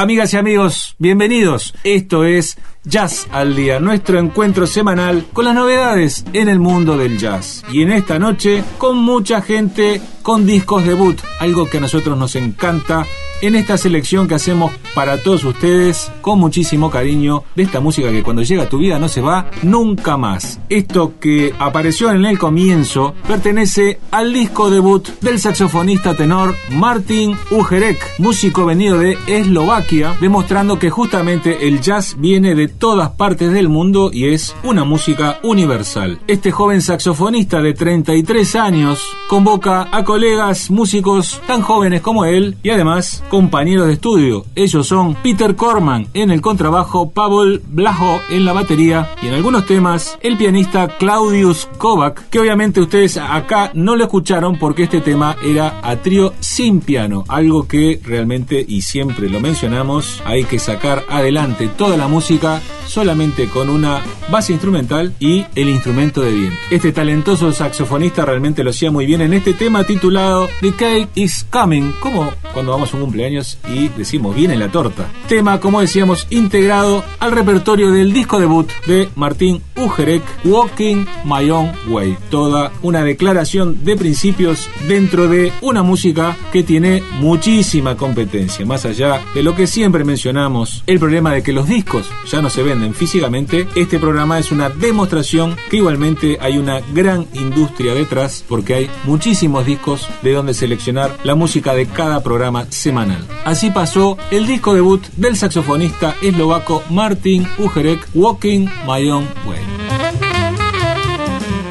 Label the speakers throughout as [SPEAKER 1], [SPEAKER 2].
[SPEAKER 1] Amigas y amigos, bienvenidos. Esto es Jazz al Día, nuestro encuentro semanal con las novedades en el mundo del jazz. Y en esta noche, con mucha gente con discos debut, algo que a nosotros nos encanta en esta selección que hacemos para todos ustedes con muchísimo cariño de esta música que cuando llega a tu vida no se va nunca más. Esto que apareció en el comienzo pertenece al disco debut del saxofonista tenor Martin Ujerek, músico venido de Eslovaquia, demostrando que justamente el jazz viene de todas partes del mundo y es una música universal. Este joven saxofonista de 33 años convoca a colegas músicos tan jóvenes como él y además compañeros de estudio. Ellos son Peter Corman en el contrabajo, Pavel Blajo en la batería y en algunos temas el pianista Claudius Kovac, que obviamente ustedes acá no lo escucharon porque este tema era a trío sin piano, algo que realmente y siempre lo mencionamos, hay que sacar adelante toda la música solamente con una base instrumental y el instrumento de viento. Este talentoso saxofonista realmente lo hacía muy bien en este tema titulado The Cake is Coming, como cuando vamos a un cumpleaños cumpleaños y decimos viene la torta. Tema, como decíamos, integrado al repertorio del disco debut de Martín Ujerek, Walking My Own Way. Toda una declaración de principios dentro de una música que tiene muchísima competencia, más allá de lo que siempre mencionamos, el problema de que los discos ya no se venden físicamente, este programa es una demostración que igualmente hay una gran industria detrás porque hay muchísimos discos de donde seleccionar la música de cada programa semanal. Así pasó el disco debut del saxofonista eslovaco Martin Ujerek, Walking My Own Way.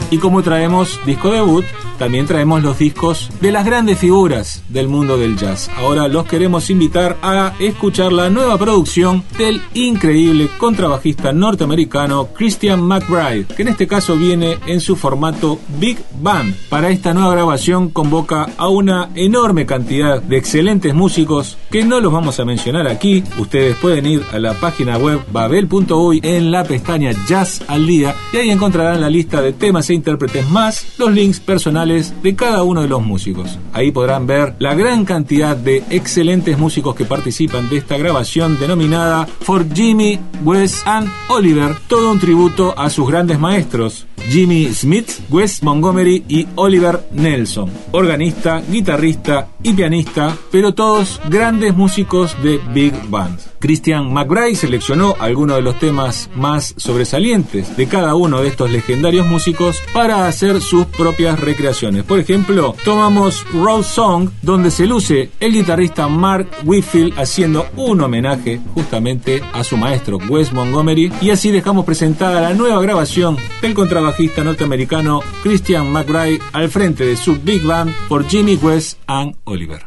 [SPEAKER 1] Y como traemos disco debut, también traemos los discos de las grandes figuras del mundo del jazz. Ahora los queremos invitar a escuchar la nueva producción del increíble contrabajista norteamericano Christian McBride, que en este caso viene en su formato Big Band. Para esta nueva grabación convoca a una enorme cantidad de excelentes músicos que no los vamos a mencionar aquí. Ustedes pueden ir a la página web babel.uy en la pestaña Jazz al Día y ahí encontrarán la lista de temas e intérpretes más los links personales de cada uno de los músicos. Ahí podrán ver la gran cantidad de excelentes músicos que participan de esta grabación denominada For Jimmy, Wes and Oliver, todo un tributo a sus grandes maestros, Jimmy Smith, Wes Montgomery y Oliver Nelson, organista, guitarrista y pianista, pero todos grandes músicos de Big Band. Christian McBride seleccionó algunos de los temas más sobresalientes de cada uno de estos legendarios músicos para hacer sus propias recreaciones. Por ejemplo, tomamos Road Song, donde se luce el guitarrista Mark Whitfield haciendo un homenaje justamente a su maestro Wes Montgomery, y así dejamos presentada la nueva grabación del contrabajista norteamericano Christian McBride al frente de su Big Band por Jimmy West and Oliver.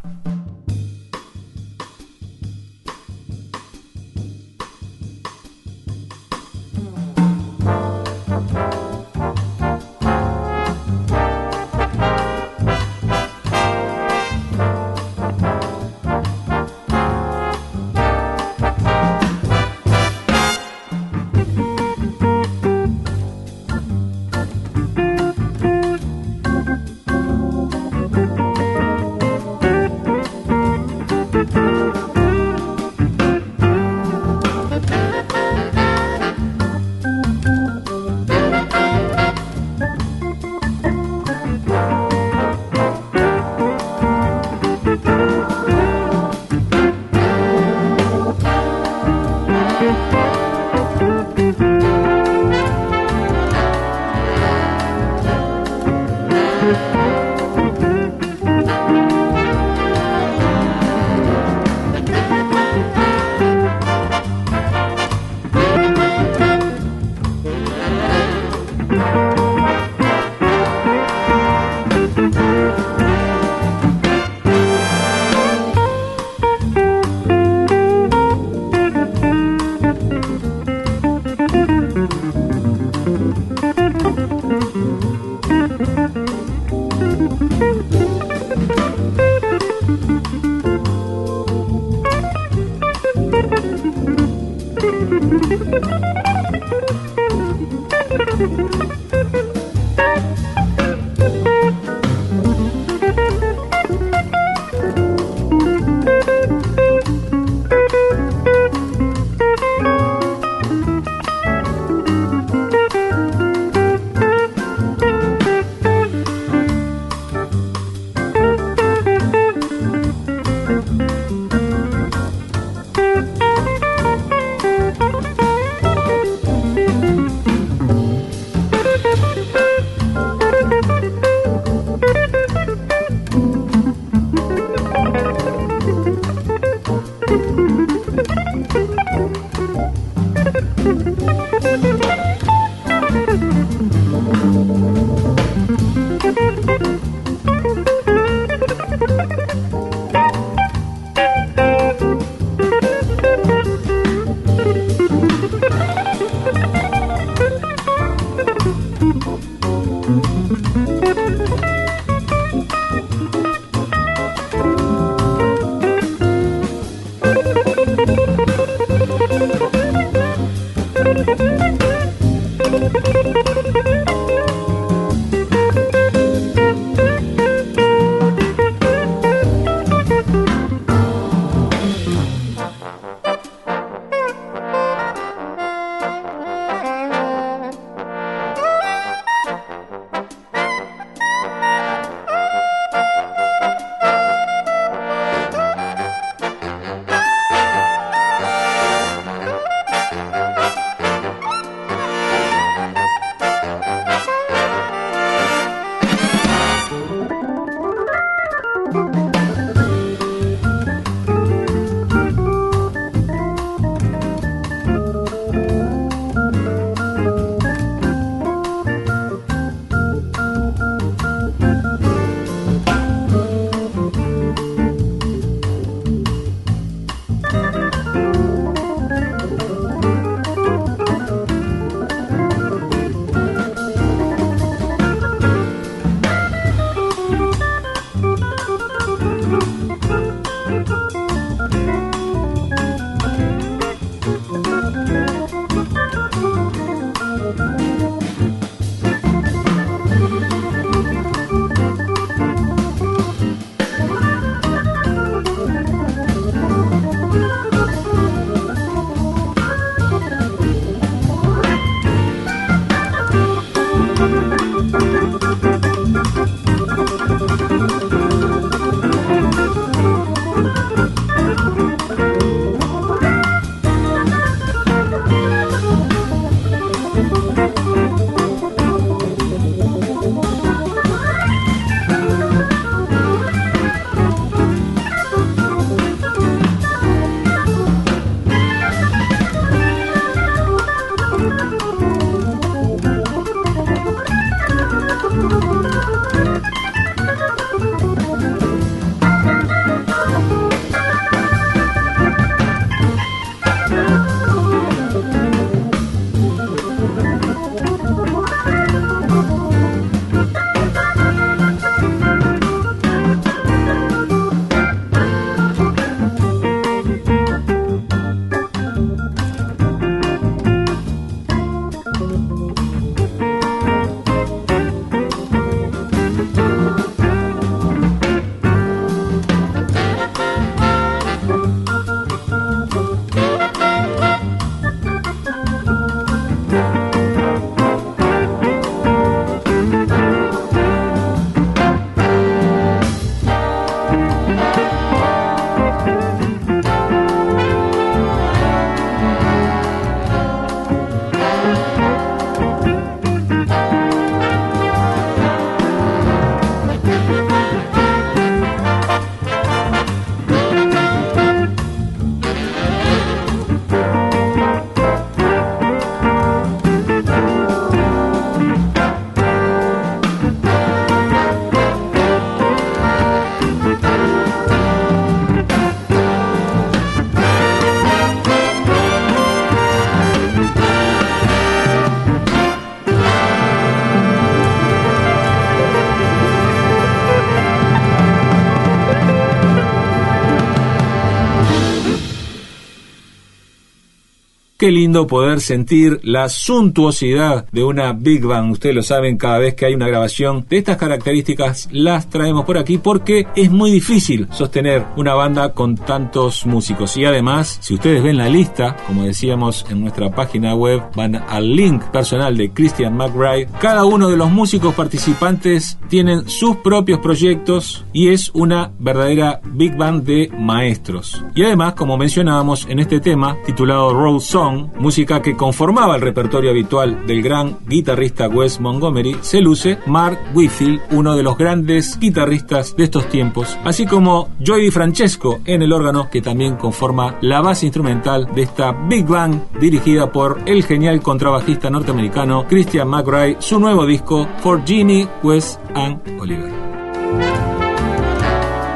[SPEAKER 1] Lindo poder sentir la suntuosidad de una Big Band. Ustedes lo saben, cada vez que hay una grabación de estas características las traemos por aquí porque es muy difícil sostener una banda con tantos músicos. Y además, si ustedes ven la lista, como decíamos en nuestra página web, van al link personal de Christian McBride. Cada uno de los músicos participantes tienen sus propios proyectos y es una verdadera Big Band de maestros. Y además, como mencionábamos en este tema titulado Roll Song, música que conformaba el repertorio habitual del gran guitarrista Wes Montgomery, se luce Mark Whitfield, uno de los grandes guitarristas de estos tiempos, así como Joey Francesco en el órgano, que también conforma la base instrumental de esta Big Band dirigida por el genial contrabajista norteamericano Christian McRae, su nuevo disco For Ginny, Wes and Oliver.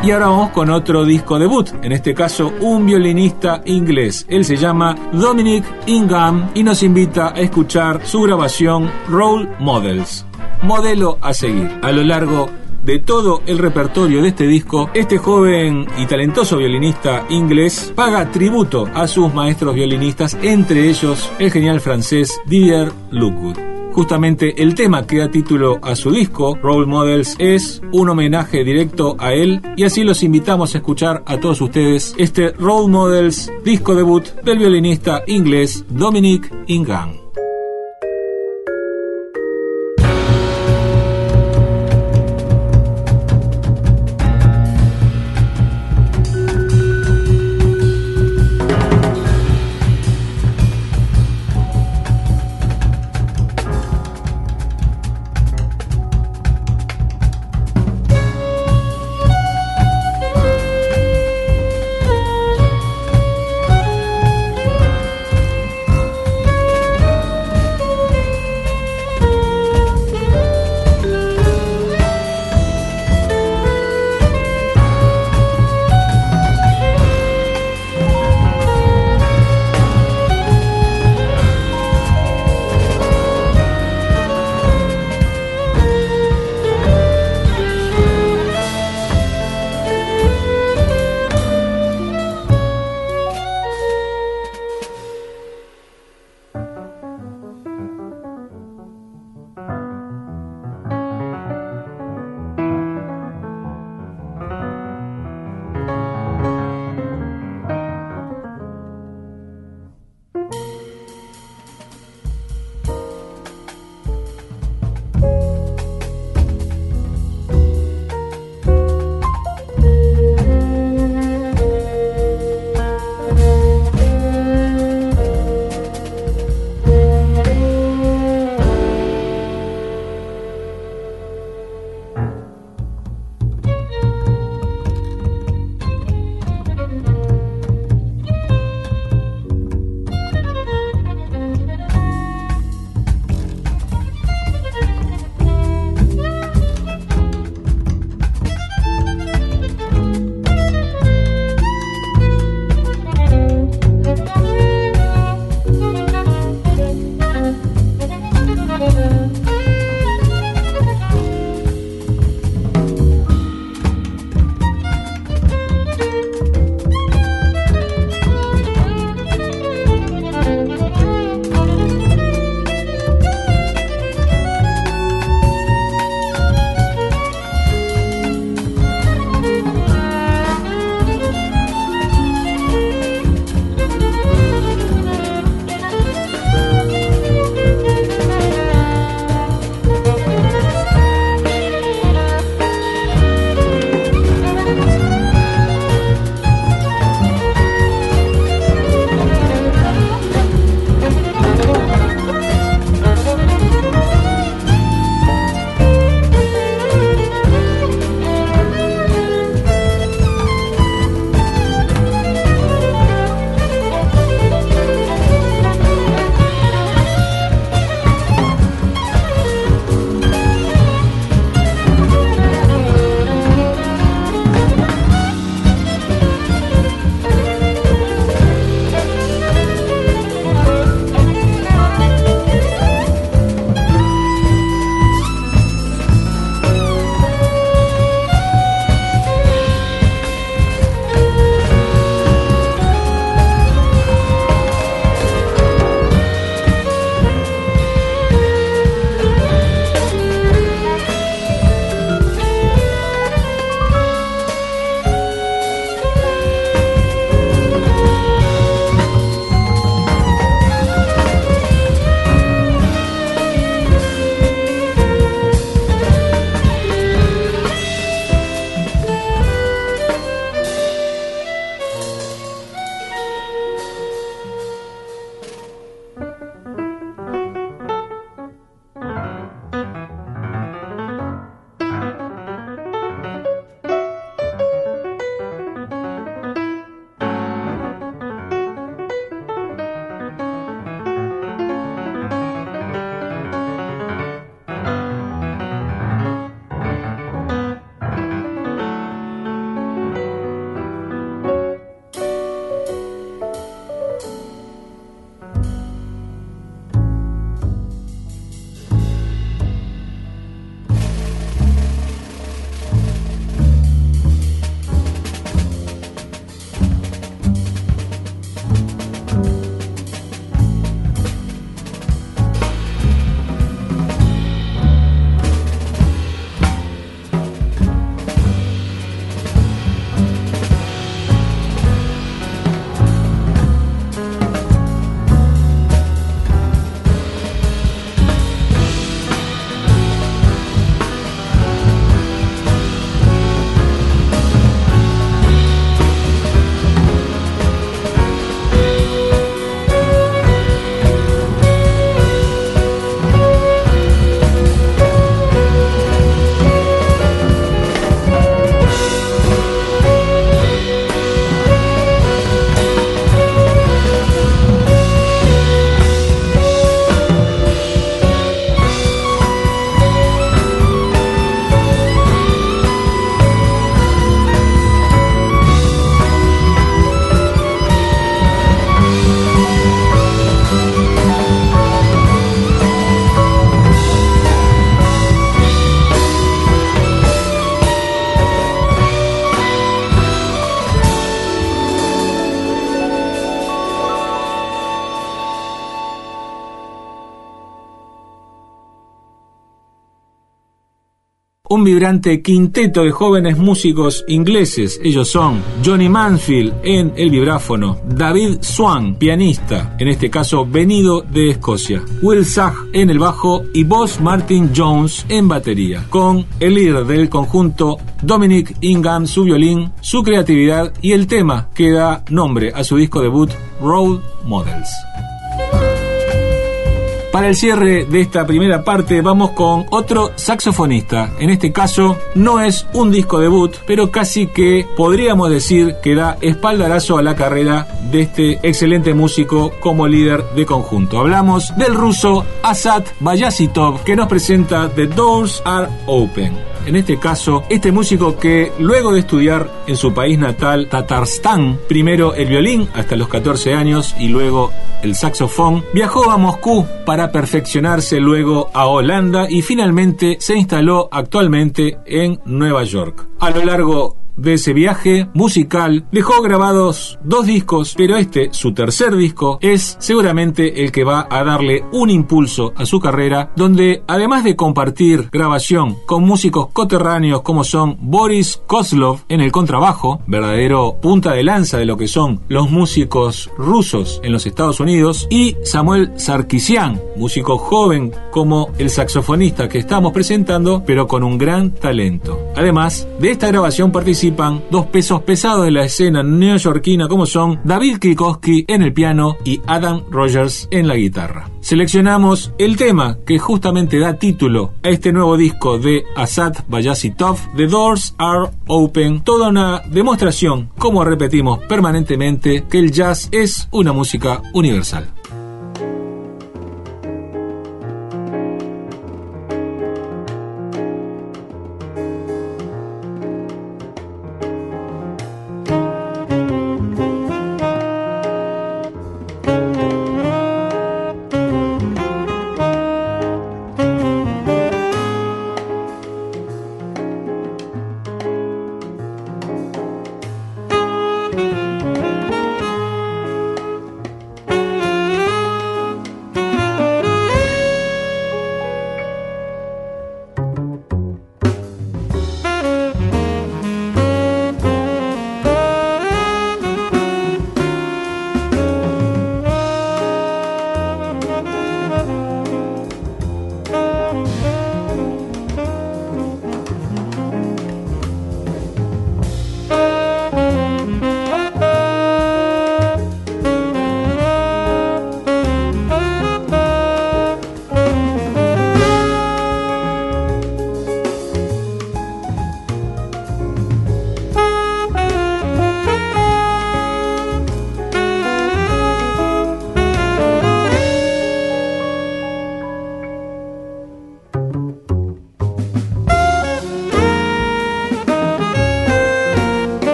[SPEAKER 1] Y ahora vamos con otro disco debut, en este caso un violinista inglés. Él se llama Dominic Ingham y nos invita a escuchar su grabación Role Models, modelo a seguir. A lo largo de todo el repertorio de este disco, este joven y talentoso violinista inglés paga tributo a sus maestros violinistas, entre ellos el genial francés Didier Lookwood. Justamente el tema que da título a su disco, Role Models, es un homenaje directo a él y así los invitamos a escuchar a todos ustedes este Role Models disco debut del violinista inglés Dominic Ingham. Un vibrante quinteto de jóvenes músicos ingleses. Ellos son Johnny Mansfield en el vibráfono, David Swan, pianista, en este caso venido de Escocia, Will Zach en el bajo y Boss Martin Jones en batería, con el líder del conjunto Dominic Ingham, su violín, su creatividad y el tema que da nombre a su disco debut, Road Models. Para el cierre de esta primera parte vamos con otro saxofonista. En este caso no es un disco debut, pero casi que podríamos decir que da espaldarazo a la carrera de este excelente músico como líder de conjunto. Hablamos del ruso Asad Bayasitov que nos presenta The Doors Are Open en este caso, este músico que luego de estudiar en su país natal, Tatarstán, primero el violín hasta los 14 años y luego el saxofón, viajó a Moscú para perfeccionarse luego a Holanda y finalmente se instaló actualmente en Nueva York. A lo largo de ese viaje musical dejó grabados dos discos, pero este, su tercer disco, es seguramente el que va a darle un impulso a su carrera, donde además de compartir grabación con músicos coterráneos como son Boris Kozlov en el contrabajo, verdadero punta de lanza de lo que son los músicos rusos en los Estados Unidos, y Samuel Sarkisian, músico joven como el saxofonista que estamos presentando, pero con un gran talento. Además de esta grabación participa dos pesos pesados de la escena neoyorquina como son David Krikowski en el piano y Adam Rogers en la guitarra. Seleccionamos el tema que justamente da título a este nuevo disco de Asad Bayasitov, The Doors Are Open, toda una demostración, como repetimos permanentemente, que el jazz es una música universal.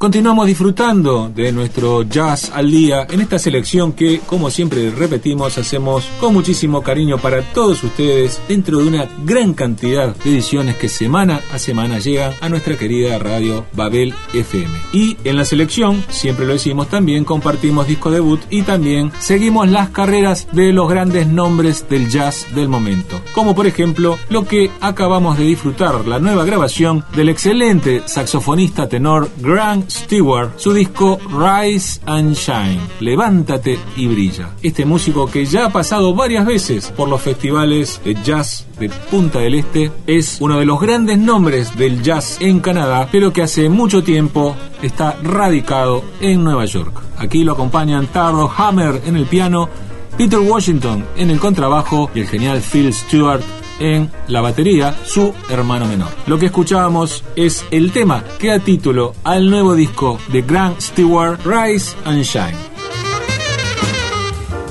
[SPEAKER 1] Continuamos disfrutando de nuestro jazz al día en esta selección que, como siempre repetimos, hacemos con muchísimo cariño para todos ustedes dentro de una gran cantidad de ediciones que semana a semana llegan a nuestra querida radio Babel FM. Y en la selección, siempre lo decimos, también compartimos disco debut y también seguimos las carreras de los grandes nombres del jazz del momento. Como por ejemplo lo que acabamos de disfrutar, la nueva grabación del excelente saxofonista tenor Grant Stewart su disco Rise and Shine, Levántate y Brilla. Este músico que ya ha pasado varias veces por los festivales de jazz de Punta del Este es uno de los grandes nombres del jazz en Canadá, pero que hace mucho tiempo está radicado en Nueva York. Aquí lo acompañan Taro Hammer en el piano, Peter Washington en el contrabajo y el genial Phil Stewart en la batería su hermano menor. Lo que escuchábamos es el tema que da título al nuevo disco de Grant Stewart, Rise and Shine.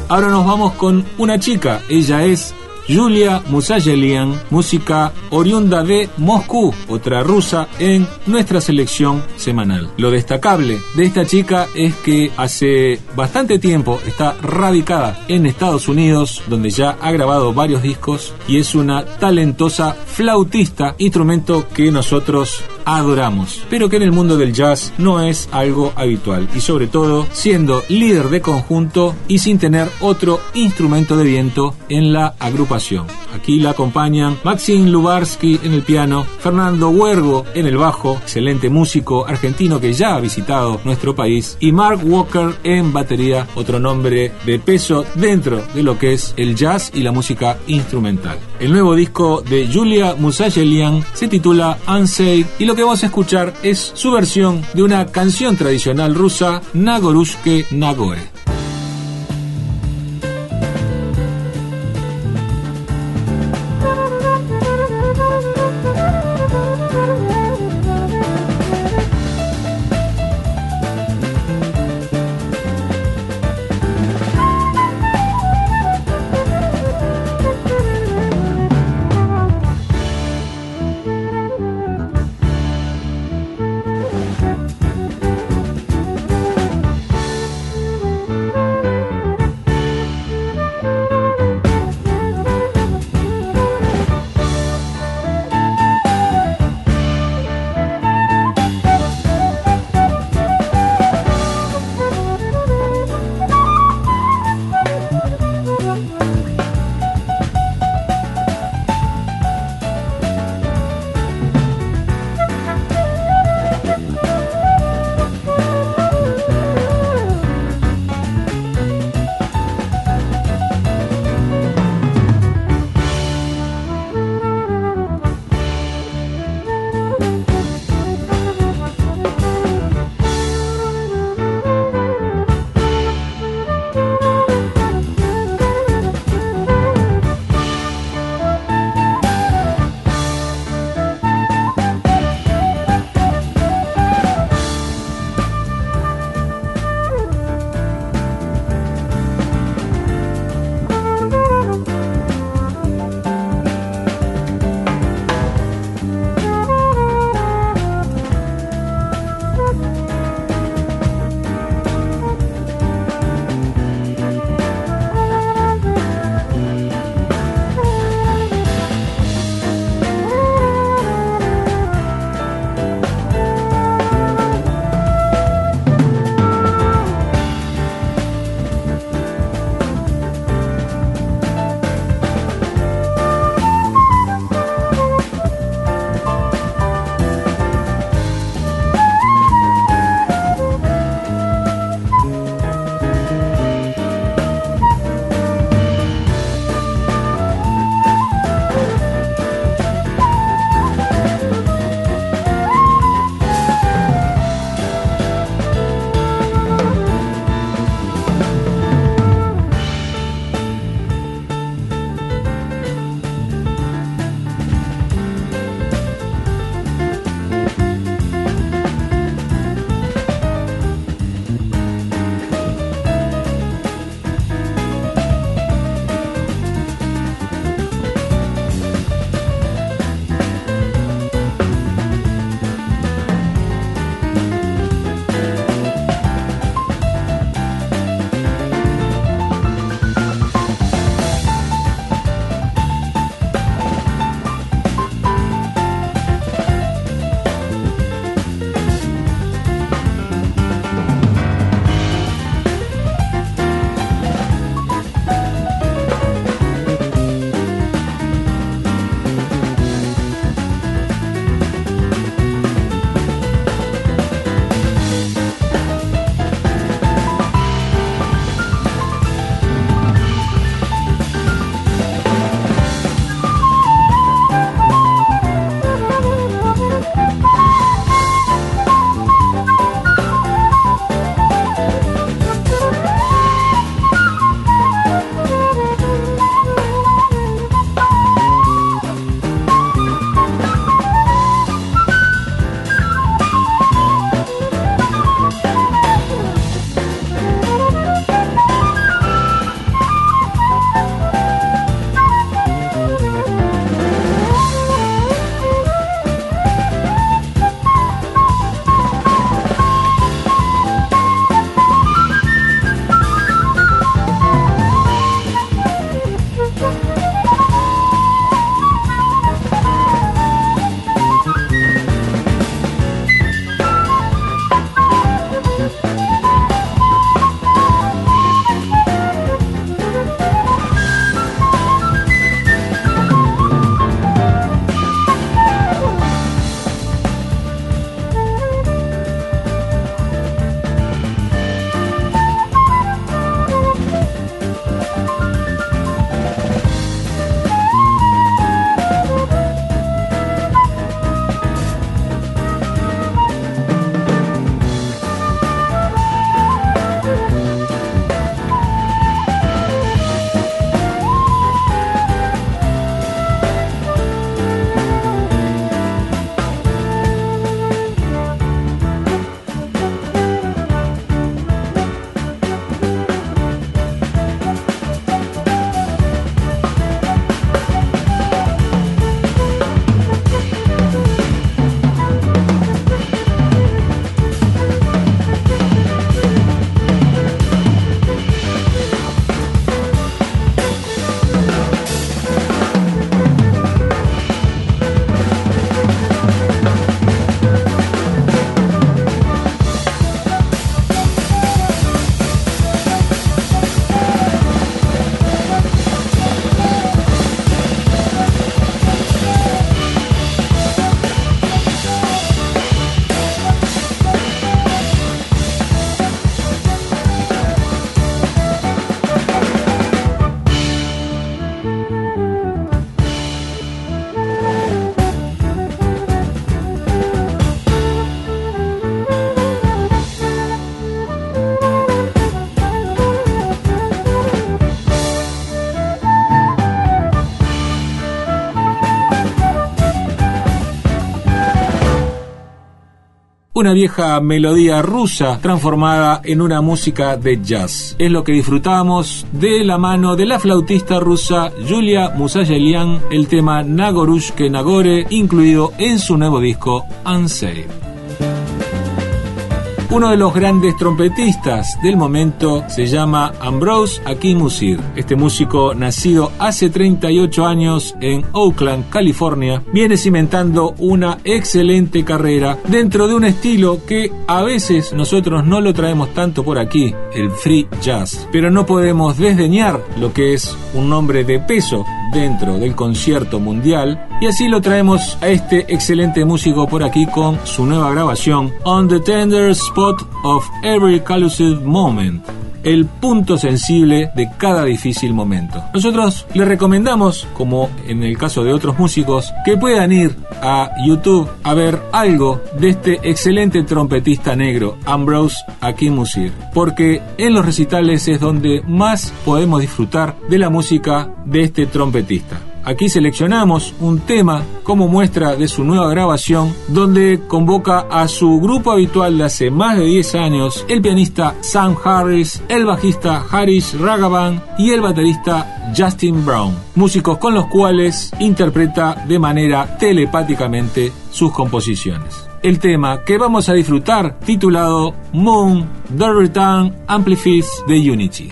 [SPEAKER 1] Ahora nos vamos con una chica, ella es Julia Musayelian, música oriunda de Moscú, otra rusa en nuestra selección semanal. Lo destacable de esta chica es que hace bastante tiempo está radicada en Estados Unidos, donde ya ha grabado varios discos y es una talentosa flautista, instrumento que nosotros adoramos, pero que en el mundo del jazz no es algo habitual y sobre todo siendo líder de conjunto y sin tener otro instrumento de viento en la agrupación Aquí la acompañan Maxim Lubarsky en el piano, Fernando Huergo en el bajo, excelente músico argentino que ya ha visitado nuestro país, y Mark Walker en batería, otro nombre de peso dentro de lo que es el jazz y la música instrumental. El nuevo disco de Julia Musayelian se titula Unsay y lo que vamos a escuchar es su versión de una canción tradicional rusa, Nagorushke Nagoe. Una vieja melodía rusa transformada en una música de jazz. Es lo que disfrutamos de la mano de la flautista rusa Julia Musayelian, el tema Nagorushke Nagore, incluido en su nuevo disco Unsaved. Uno de los grandes trompetistas del momento se llama Ambrose Akimusir. Este músico, nacido hace 38 años en Oakland, California, viene cimentando una excelente carrera dentro de un estilo que a veces nosotros no lo traemos tanto por aquí, el free jazz. Pero no podemos desdeñar lo que es un nombre de peso dentro del concierto mundial. Y así lo traemos a este excelente músico por aquí con su nueva grabación On the Tender Spot of Every Collusive Moment el punto sensible de cada difícil momento. Nosotros le recomendamos, como en el caso de otros músicos, que puedan ir a YouTube a ver algo de este excelente trompetista negro, Ambrose Akimusir, porque en los recitales es donde más podemos disfrutar de la música de este trompetista. Aquí seleccionamos un tema como muestra de su nueva grabación, donde convoca a su grupo habitual de hace más de 10 años, el pianista Sam Harris, el bajista Harris Ragavan y el baterista Justin Brown, músicos con los cuales interpreta de manera telepáticamente sus composiciones el tema que vamos a disfrutar titulado Moon, The Return Amplifies the Unity.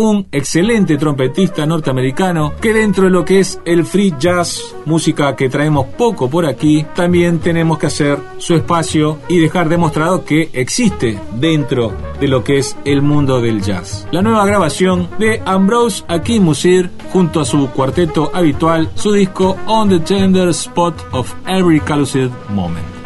[SPEAKER 1] Un excelente trompetista norteamericano que dentro de lo que es el free jazz, música que traemos poco por aquí, también tenemos que hacer su espacio y dejar demostrado que existe dentro de lo que es el mundo del jazz. La nueva grabación de Ambrose Akin junto a su cuarteto habitual, su disco On the Tender Spot of Every Calucid Moment.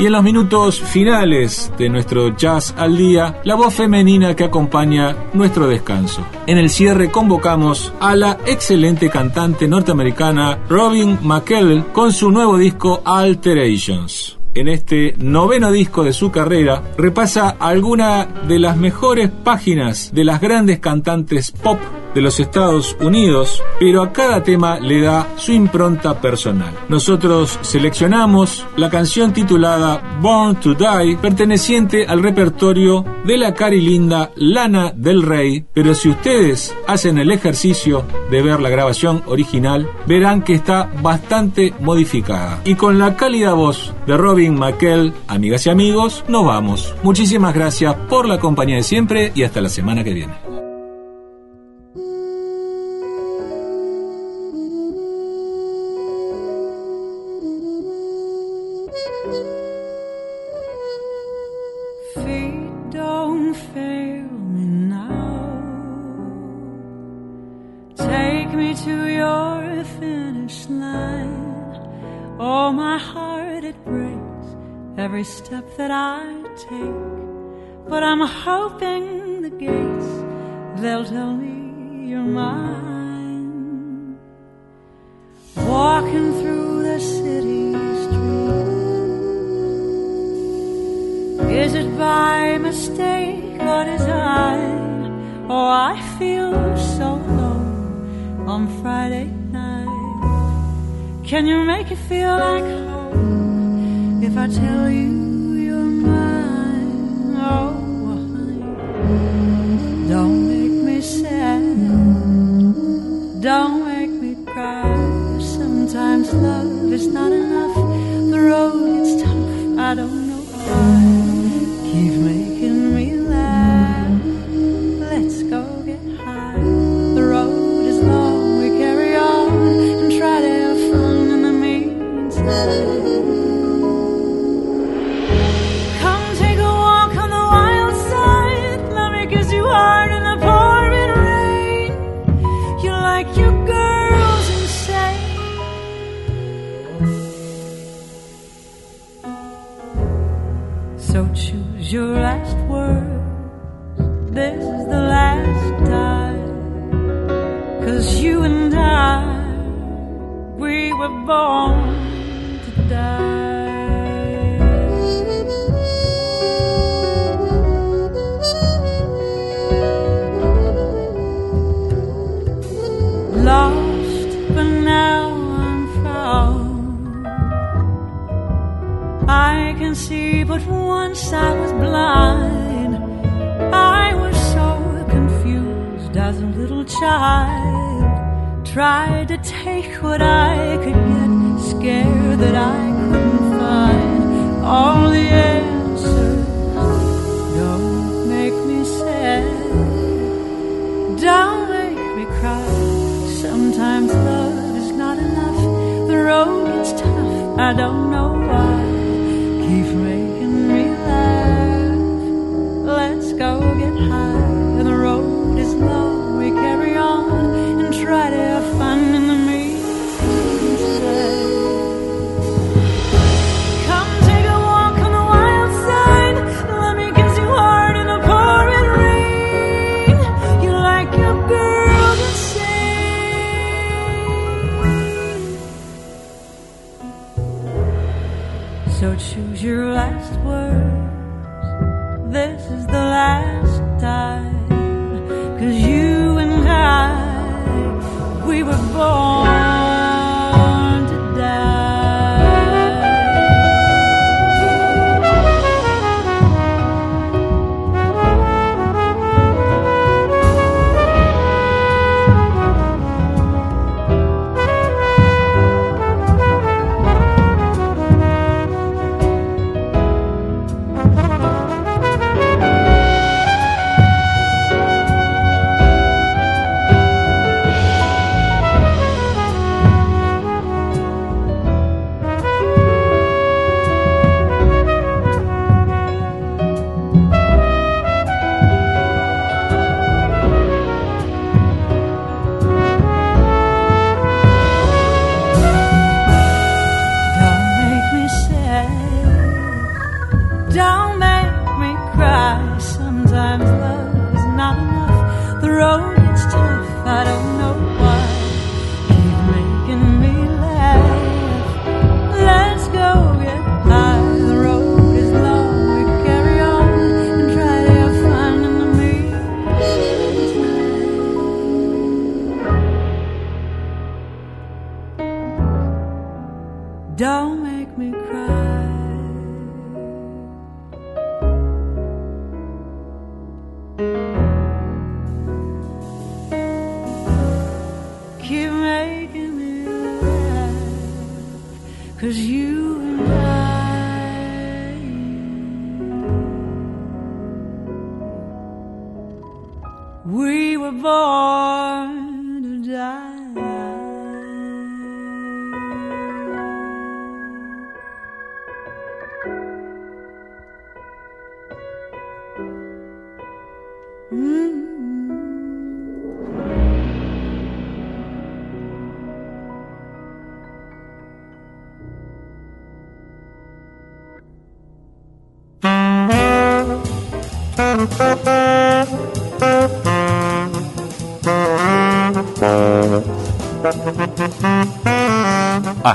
[SPEAKER 1] Y en los minutos finales de nuestro jazz al día, la voz femenina que acompaña nuestro descanso. En el cierre convocamos a la excelente cantante norteamericana Robin McKell con su nuevo disco Alterations en este noveno disco de su carrera, repasa alguna de las mejores páginas de las grandes cantantes pop de los Estados Unidos, pero a cada tema le da su impronta personal. Nosotros seleccionamos la canción titulada Born to Die, perteneciente al repertorio de la cari linda Lana del Rey, pero si ustedes hacen el ejercicio de ver la grabación original, verán que está bastante modificada. Y con la cálida voz de Robin McKell, amigas y amigos, nos vamos. Muchísimas gracias por la compañía de siempre y hasta la semana que viene.
[SPEAKER 2] Every step that I take. But I'm hoping the gates, they'll tell me you're mine. Walking through the city streets. Is it by mistake or design? Oh, I feel so alone on Friday night. Can you make it feel like home? If I tell you you're mine. Oh, honey, don't make me sad. Don't make me cry. Sometimes love is not enough. The road gets tough. I don't what I? Sometimes love is not enough. The road gets tough. I don't